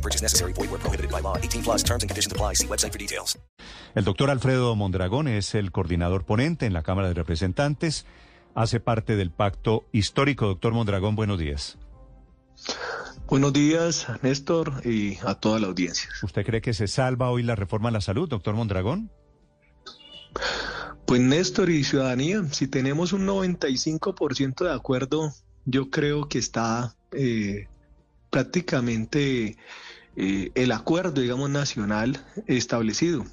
No purchase necessary. Void where prohibited by law. 18 plus terms and conditions apply. See website for details. El doctor Alfredo Mondragón es el coordinador ponente en la Cámara de Representantes. Hace parte del pacto histórico. Doctor Mondragón, buenos días. Buenos días, Néstor, y a toda la audiencia. ¿Usted cree que se salva hoy la reforma a la salud, doctor Mondragón? Pues Néstor y ciudadanía, si tenemos un 95% de acuerdo, yo creo que está eh, prácticamente eh, el acuerdo, digamos, nacional establecido.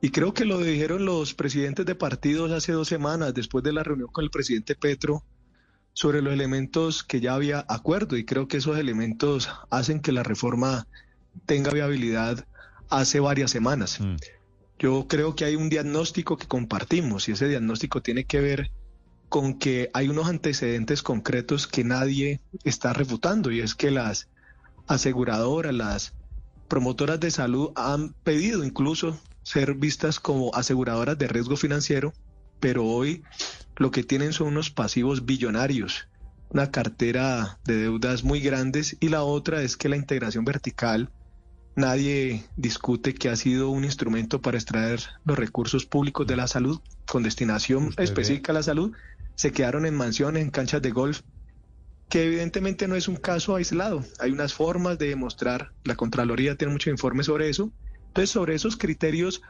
Y creo que lo dijeron los presidentes de partidos hace dos semanas, después de la reunión con el presidente Petro, sobre los elementos que ya había acuerdo. Y creo que esos elementos hacen que la reforma tenga viabilidad hace varias semanas. Mm. Yo creo que hay un diagnóstico que compartimos y ese diagnóstico tiene que ver con que hay unos antecedentes concretos que nadie está refutando y es que las aseguradoras, las promotoras de salud han pedido incluso ser vistas como aseguradoras de riesgo financiero, pero hoy lo que tienen son unos pasivos billonarios, una cartera de deudas muy grandes y la otra es que la integración vertical Nadie discute que ha sido un instrumento para extraer los recursos públicos de la salud con destinación Usted ve- específica a la salud. Se quedaron en mansiones, en canchas de golf, que evidentemente no es un caso aislado. Hay unas formas de demostrar, la Contraloría tiene mucho informe sobre eso. Entonces, sobre esos criterios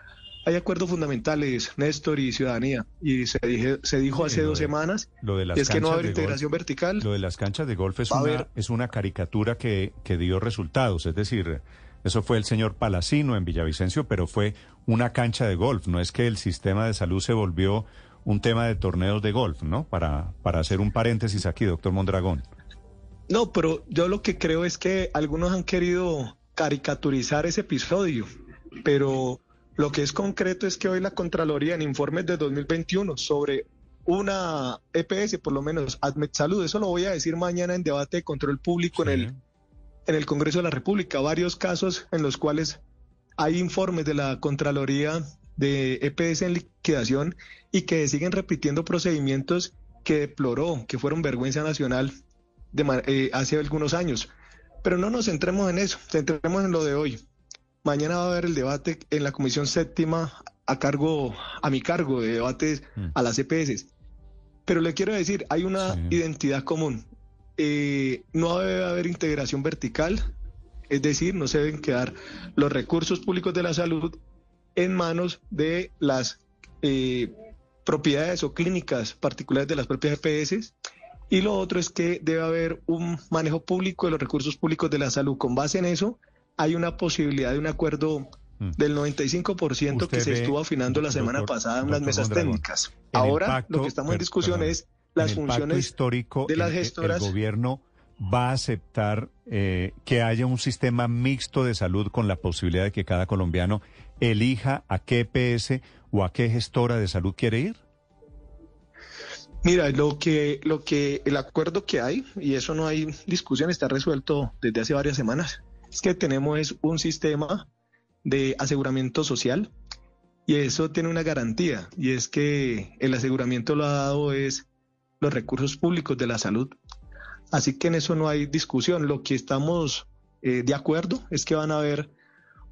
hay acuerdos fundamentales, Néstor y Ciudadanía. Y se, dije- se dijo hace dos de- semanas, Lo de las es que no va a haber golf- integración vertical. Lo de las canchas de golf es una, haber- es una caricatura que, que dio resultados. Es decir, eso fue el señor Palacino en Villavicencio, pero fue una cancha de golf. No es que el sistema de salud se volvió un tema de torneos de golf, ¿no? Para, para hacer un paréntesis aquí, doctor Mondragón. No, pero yo lo que creo es que algunos han querido caricaturizar ese episodio, pero lo que es concreto es que hoy la Contraloría en informes de 2021 sobre una EPS, por lo menos Admet Salud, eso lo voy a decir mañana en debate de control público en, el, en el Congreso de la República, varios casos en los cuales hay informes de la Contraloría de EPS en liquidación y que siguen repitiendo procedimientos que deploró, que fueron vergüenza nacional de eh, hace algunos años. Pero no nos centremos en eso, centremos en lo de hoy. Mañana va a haber el debate en la Comisión Séptima a cargo, a mi cargo, de debates Mm. a las EPS. Pero le quiero decir, hay una Sí. identidad común. Eh, no debe haber integración vertical, es decir, no se deben quedar los recursos públicos de la salud en manos de las eh, propiedades o clínicas particulares de las propias EPS. Y lo otro es que debe haber un manejo público de los recursos públicos de la salud. Con base en eso, hay una posibilidad de un acuerdo Mm. del 95% que se ve, estuvo afinando la semana doctor- pasada en las mesas Mondragón, técnicas. Ahora lo que estamos en discusión perdón, es las funciones histórico, de las el- el- gestoras. El, gobierno va a aceptar eh, que haya un sistema mixto de salud con la posibilidad de que cada colombiano elija a qué EPS o a qué gestora de salud quiere ir. Mira, lo que, lo que, el acuerdo que hay, y eso no hay discusión, está resuelto desde hace varias semanas, es que tenemos un sistema de aseguramiento social y eso tiene una garantía, y es que el aseguramiento lo ha dado es los recursos públicos de la salud. Así que en eso no hay discusión. Lo que estamos eh, de acuerdo es que van a haber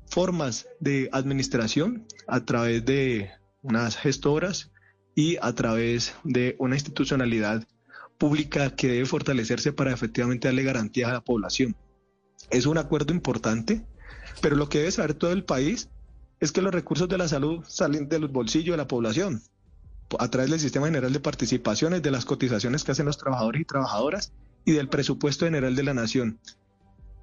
formas de administración a través de unas gestoras y a través de una institucionalidad pública que debe fortalecerse para efectivamente darle garantías a la población. Es un acuerdo importante, pero lo que debe saber todo el país es que los recursos de la salud salen de los bolsillos de la población a través del Sistema General de Participaciones, de las cotizaciones que hacen los trabajadores y trabajadoras y del presupuesto general de la nación.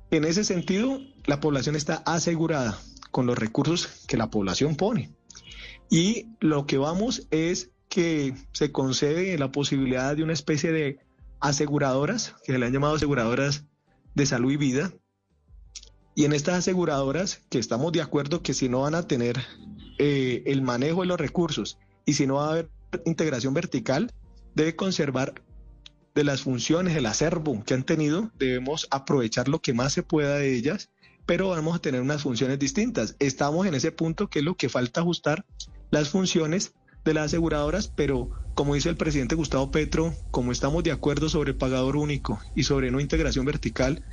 En ese sentido, la población está asegurada con los recursos que la población pone. Y lo que vamos es que se concede la posibilidad de una especie de aseguradoras, que se le han llamado aseguradoras de salud y vida, Y en estas aseguradoras, que estamos de acuerdo que si no van a tener eh, el manejo de los recursos y si no va a haber integración vertical, debe conservar de las funciones, el acervo que han tenido, debemos aprovechar lo que más se pueda de ellas, pero vamos a tener unas funciones distintas. Estamos en ese punto que es lo que falta ajustar las funciones de las aseguradoras, pero como dice el presidente Gustavo Petro, como estamos de acuerdo sobre pagador único y sobre no integración vertical,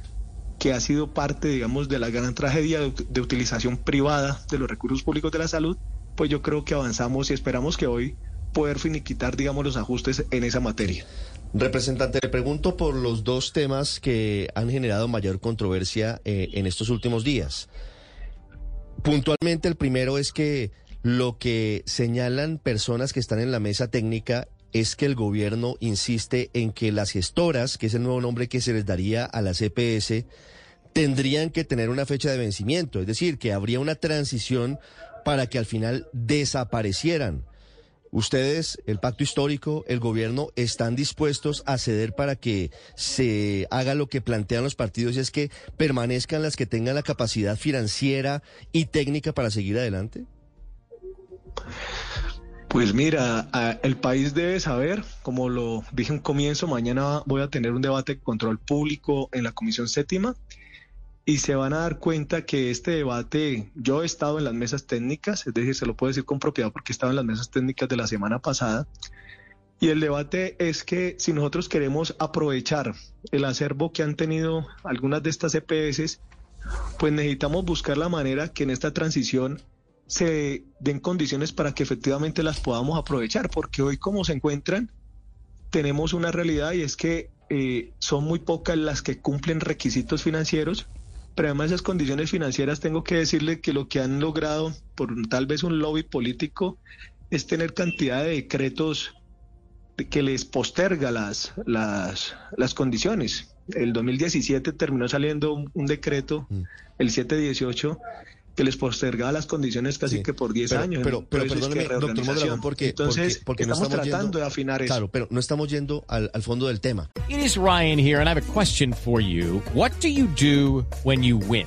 que ha sido parte, digamos, de la gran tragedia de, utilización privada de los recursos públicos de la salud, pues yo creo que avanzamos y esperamos que hoy poder finiquitar, digamos, los ajustes en esa materia. Representante, le pregunto por los dos temas que han generado mayor controversia eh, en estos últimos días. Puntualmente, el primero es que lo que señalan personas que están en la mesa técnica es que el gobierno insiste en que las gestoras, que es el nuevo nombre que se les daría a la CPS, tendrían que tener una fecha de vencimiento, es decir, que habría una transición para que al final desaparecieran. Ustedes, el pacto histórico, el gobierno, están dispuestos a ceder para que se haga lo que plantean los partidos y es que permanezcan las que tengan la capacidad financiera y técnica para seguir adelante? Pues mira, el país debe saber, como lo dije en comienzo, mañana voy a tener un debate de control público en la Comisión Séptima y se van a dar cuenta que este debate, yo he estado en las mesas técnicas, es decir, se lo puedo decir con propiedad porque he estado en las mesas técnicas de la semana pasada, y el debate es que si nosotros queremos aprovechar el acervo que han tenido algunas de estas EPS, pues necesitamos buscar la manera que en esta transición se den condiciones para que efectivamente las podamos aprovechar, porque hoy como se encuentran, tenemos una realidad y es que eh, son muy pocas las que cumplen requisitos financieros pero además esas condiciones financieras tengo que decirle que lo que han logrado por tal vez un lobby político es tener cantidad de decretos que les posterga las, las, las condiciones. El 2017 terminó saliendo un, decreto, mm. el 718, que les postergaba las condiciones casi que por 10 años. Pero, pero perdóneme, doctor Mondragón, porque, Entonces, porque, estamos, tratando de afinar eso. Claro, pero no estamos yendo al, al fondo del tema. It is Ryan here, and I have a question for you. What do you do when you win?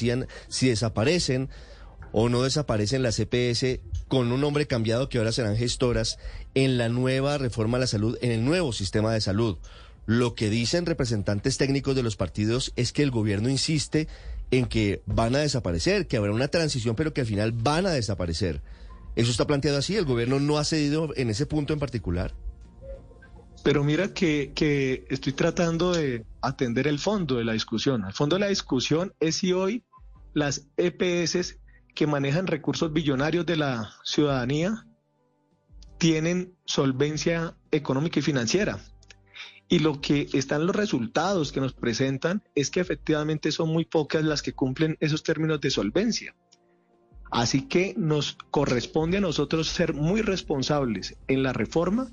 si desaparecen o no desaparecen las CPS con un nombre cambiado que ahora serán gestoras en la nueva reforma a la salud, en el nuevo sistema de salud. Lo que dicen representantes técnicos de los partidos es que el gobierno insiste en que van a desaparecer, que habrá una transición, pero que al final van a desaparecer. ¿Eso está planteado así? ¿El gobierno no ha cedido en ese punto en particular? Pero mira que, que estoy tratando de atender el fondo de la discusión. El fondo de la discusión es si hoy las EPS que manejan recursos billonarios de la ciudadanía tienen solvencia económica y financiera. Y lo que están los resultados que nos presentan es que efectivamente son muy pocas las que cumplen esos términos de solvencia. Así que nos corresponde a nosotros ser muy responsables en la reforma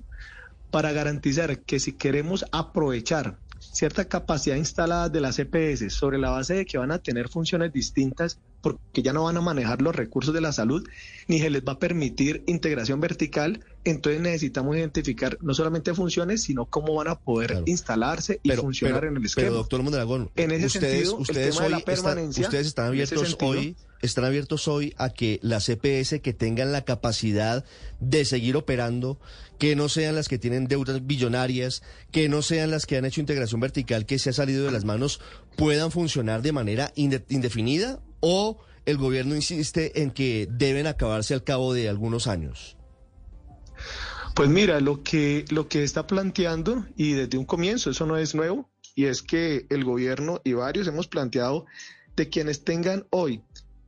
para garantizar que si queremos aprovechar cierta capacidad instalada de las EPS sobre la base de que van a tener funciones distintas porque ya no van a manejar los recursos de la salud ni se les va a permitir integración vertical, entonces necesitamos identificar no solamente funciones, sino cómo van a poder instalarse y funcionar en el esquema. Pero doctor Mondragón, en ese ustedes, sentido, ustedes el tema de la permanencia, ustedes están abiertos hoy están abiertos hoy a que las EPS que tengan la capacidad de seguir operando, que no sean las que tienen deudas billonarias, que no sean las que han hecho integración vertical que se ha salido de las manos, puedan funcionar de manera indefinida o el gobierno insiste en que deben acabarse al cabo de algunos años? Pues mira, lo que, lo que está planteando, y desde un comienzo, eso no es nuevo, y es que el gobierno y varios hemos planteado de quienes tengan hoy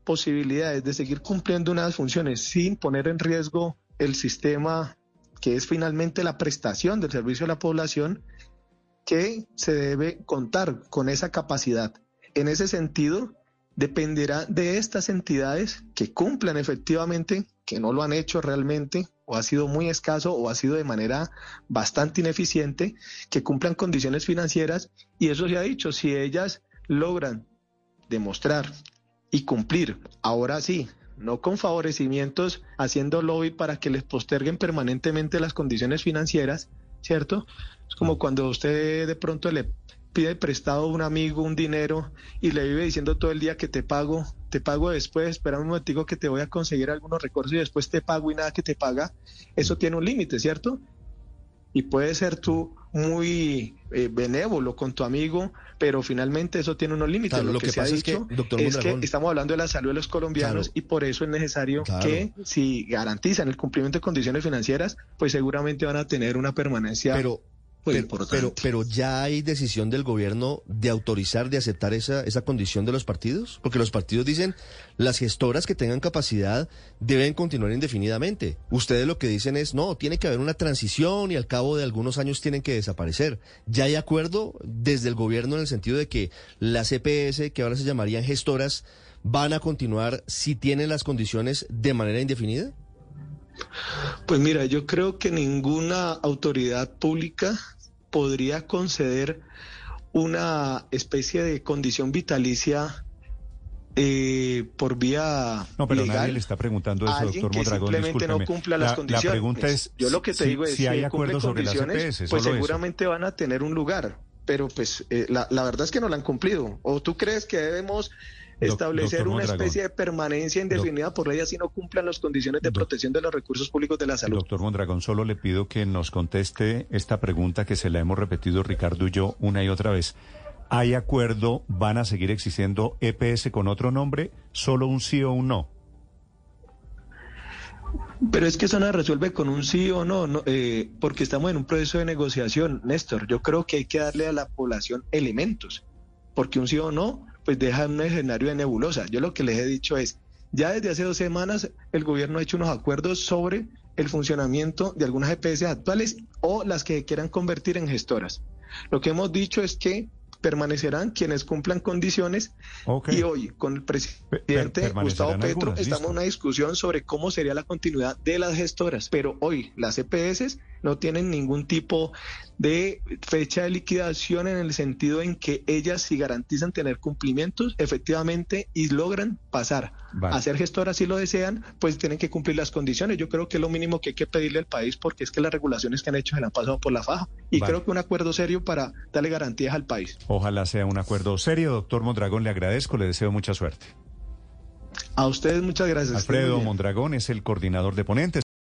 posibilidades de seguir cumpliendo unas funciones sin poner en riesgo el sistema que es finalmente la prestación del servicio a la población, que se debe contar con esa capacidad. En ese sentido, dependerá de estas entidades que cumplan efectivamente, que no lo han hecho realmente, o ha sido muy escaso, o ha sido de manera bastante ineficiente, que cumplan condiciones financieras, y eso se ha dicho, si ellas logran demostrar y cumplir, ahora sí, no con favorecimientos haciendo lobby para que les posterguen permanentemente las condiciones financieras, ¿cierto? Es como cuando usted de pronto le pide prestado a un amigo un dinero y le vive diciendo todo el día que te pago, te pago después, espera un momentico que te voy a conseguir algunos recursos y después te pago y nada que te paga, eso tiene un límite, ¿cierto? Y puede ser tú muy eh, benévolo con tu amigo, pero finalmente eso tiene unos límites. lo, que, se ha dicho es que, estamos hablando de la salud de los colombianos y por eso es necesario que si garantizan el cumplimiento de condiciones financieras, pues seguramente van a tener una permanencia pero, pero, ya hay decisión del gobierno de autorizar, de aceptar esa, esa condición de los partidos, porque los partidos dicen las gestoras que tengan capacidad deben continuar indefinidamente. Ustedes lo que dicen es no, tiene que haber una transición y al cabo de algunos años tienen que desaparecer. ¿Ya hay acuerdo desde el gobierno en el sentido de que las EPS, que ahora se llamarían gestoras, van a continuar si tienen las condiciones de manera indefinida? Pues mira, yo creo que ninguna autoridad pública podría conceder una especie de condición vitalicia eh, por vía no pero legal, nadie le está preguntando eso doctor Mondragón simplemente no cumpla las condiciones. la pregunta es yo lo que te digo es si hay acuerdos sobre las EPS pues seguramente van a tener un lugar pero pues eh, la, la verdad es que no la han cumplido. O tú crees que debemos establecer una especie de permanencia indefinida por ley así no cumplan las condiciones de protección de los recursos públicos de la salud. Doctor Mondragón, solo le pido que nos conteste esta pregunta que se la hemos repetido Ricardo y yo una y otra vez. ¿Hay acuerdo? ¿Van a seguir existiendo EPS con otro nombre? ¿Solo un sí o un no? Pero es que eso no resuelve con un sí o no, no eh, porque estamos en un proceso de negociación, Néstor. Yo creo que hay que darle a la población elementos, porque un sí o no pues deja un escenario de nebulosa. Yo lo que les he dicho es, ya desde hace dos semanas el gobierno ha hecho unos acuerdos sobre el funcionamiento de algunas EPS actuales o las que quieran convertir en gestoras. Lo que hemos dicho es que permanecerán quienes cumplan condiciones y hoy con el presidente Gustavo Petro estamos en una discusión sobre cómo sería la continuidad de las gestoras, pero hoy las EPS no tienen ningún tipo de fecha de liquidación en el sentido en que ellas si garantizan tener cumplimientos efectivamente y logran pasar a ser gestoras si lo desean, pues tienen que cumplir las condiciones. Yo creo que es lo mínimo que hay que pedirle al país porque es que las regulaciones que han hecho se han pasado por la faja y creo que un acuerdo serio para darle garantías al país. Ojalá sea un acuerdo serio. Doctor Mondragón, le agradezco, le deseo mucha suerte. A ustedes muchas gracias. Alfredo Mondragón es el coordinador de ponentes.